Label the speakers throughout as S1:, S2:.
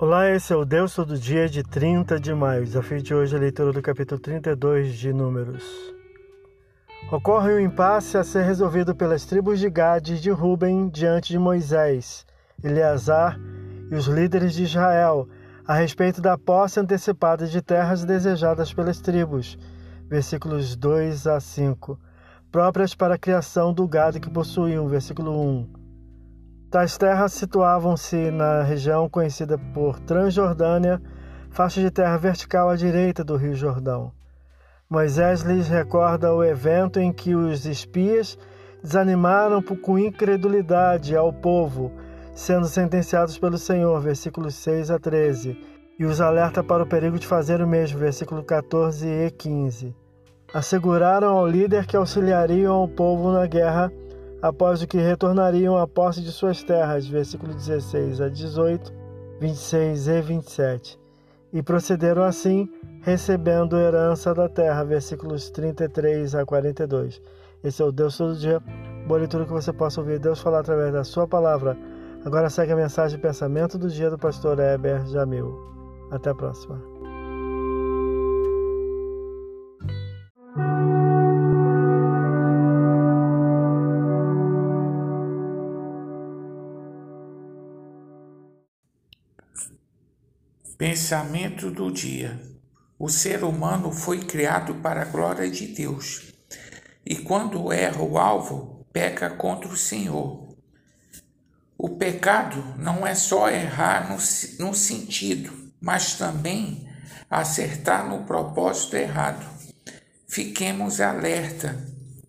S1: Olá, esse é o Deus Todo Dia de 30 de maio. Desafio de hoje é a leitura do capítulo 32 de Números. Ocorre um impasse a ser resolvido pelas tribos de Gade e de Ruben diante de Moisés, Eleazar e os líderes de Israel a respeito da posse antecipada de terras desejadas pelas tribos. Versículos 2 a 5. Próprias para a criação do gado que possuíam. Versículo 1 Tais terras situavam-se na região conhecida por Transjordânia, faixa de terra vertical à direita do Rio Jordão. Moisés lhes recorda o evento em que os espias desanimaram com incredulidade ao povo, sendo sentenciados pelo Senhor, versículos 6 a 13, e os alerta para o perigo de fazer o mesmo, versículo 14 e 15. Asseguraram ao líder que auxiliariam o povo na guerra após o que retornariam à posse de suas terras, versículo 16 a 18, 26 e 27. E procederam assim, recebendo herança da terra, versículos 33 a 42. Esse é o Deus todo dia. Boa leitura que você possa ouvir Deus falar através da sua palavra. Agora segue a mensagem de pensamento do dia do pastor Heber Jamil. Até a próxima.
S2: Pensamento do dia. O ser humano foi criado para a glória de Deus. E quando erra o alvo, peca contra o Senhor. O pecado não é só errar no, no sentido, mas também acertar no propósito errado. Fiquemos alerta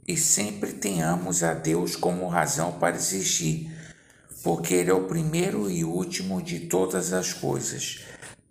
S2: e sempre tenhamos a Deus como razão para existir, porque Ele é o primeiro e último de todas as coisas.